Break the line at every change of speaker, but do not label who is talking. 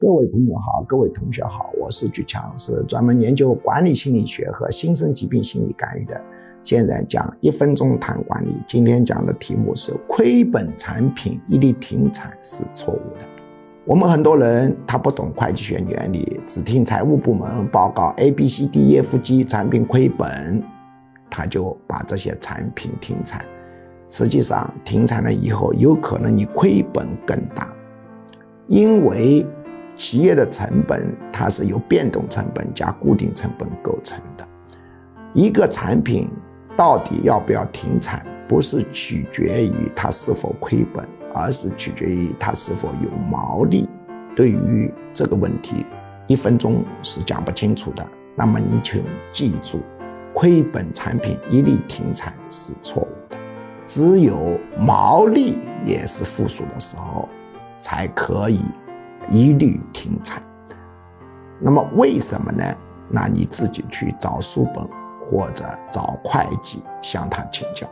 各位朋友好，各位同学好，我是举强，是专门研究管理心理学和新生疾病心理干预的。现在讲一分钟谈管理，今天讲的题目是亏本产品一律停产是错误的。我们很多人他不懂会计学原理，只听财务部门报告 A、B、C、D、E、F、G 产品亏本，他就把这些产品停产。实际上停产了以后，有可能你亏本更大，因为。企业的成本，它是由变动成本加固定成本构成的。一个产品到底要不要停产，不是取决于它是否亏本，而是取决于它是否有毛利。对于这个问题，一分钟是讲不清楚的。那么你请记住，亏本产品一律停产是错误的。只有毛利也是负数的时候，才可以。一律停产。那么为什么呢？那你自己去找书本或者找会计向他请教。